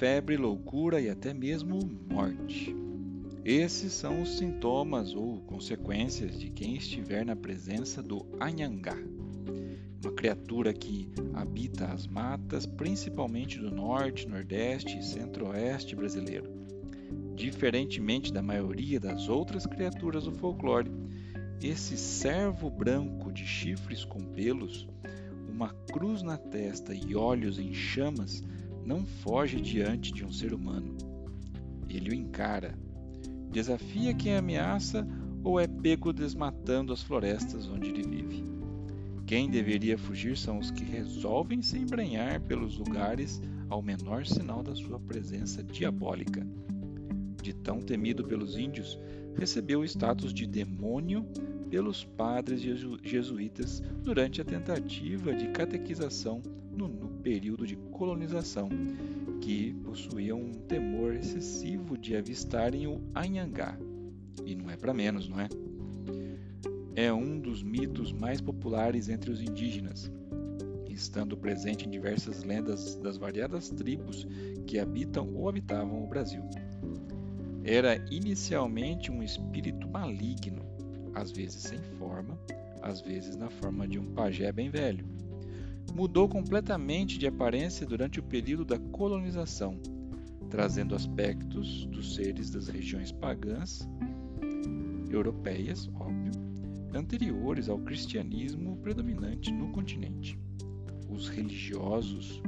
febre, loucura e até mesmo morte. Esses são os sintomas ou consequências de quem estiver na presença do Anhangá, uma criatura que habita as matas, principalmente do norte, nordeste e centro-oeste brasileiro. Diferentemente da maioria das outras criaturas do folclore, esse servo branco de chifres com pelos, uma cruz na testa e olhos em chamas não foge diante de um ser humano. Ele o encara, desafia quem ameaça ou é pego desmatando as florestas onde ele vive. Quem deveria fugir são os que resolvem se embrenhar pelos lugares ao menor sinal da sua presença diabólica de tão temido pelos índios, recebeu o status de demônio pelos padres jesuítas durante a tentativa de catequização no, período de colonização, que possuíam um temor excessivo de avistarem o Anhangá. E não é para menos, não é? É um dos mitos mais populares entre os indígenas, estando presente em diversas lendas das variadas tribos que habitam ou habitavam o Brasil era inicialmente um espírito maligno, às vezes sem forma, às vezes na forma de um pajé bem velho. Mudou completamente de aparência durante o período da colonização, trazendo aspectos dos seres das regiões pagãs europeias, óbvio, anteriores ao cristianismo predominante no continente. Os religiosos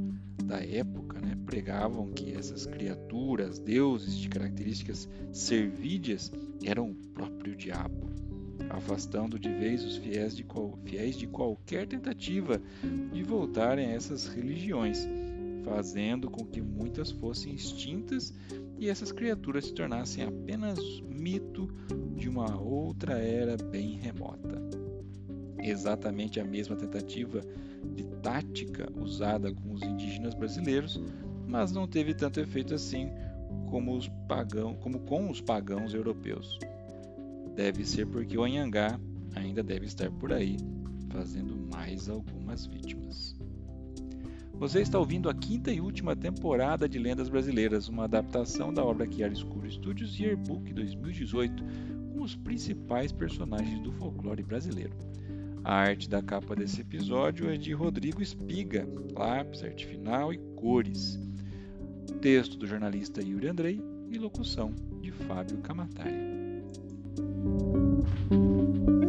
da época né, pregavam que essas criaturas, deuses de características servídeas, eram o próprio diabo, afastando de vez os fiéis de, qual, fiéis de qualquer tentativa de voltarem a essas religiões, fazendo com que muitas fossem extintas e essas criaturas se tornassem apenas mito de uma outra era bem remota. Exatamente a mesma tentativa de tática usada com os indígenas brasileiros, mas não teve tanto efeito assim como, os pagão, como com os pagãos europeus. Deve ser porque o Anhangá ainda deve estar por aí, fazendo mais algumas vítimas. Você está ouvindo a quinta e última temporada de Lendas Brasileiras, uma adaptação da obra Chiara Escuro Studios Yearbook 2018, com os principais personagens do folclore brasileiro. A arte da capa desse episódio é de Rodrigo Espiga, lápis, arte final e cores. Texto do jornalista Yuri Andrei e locução de Fábio Camatari thank you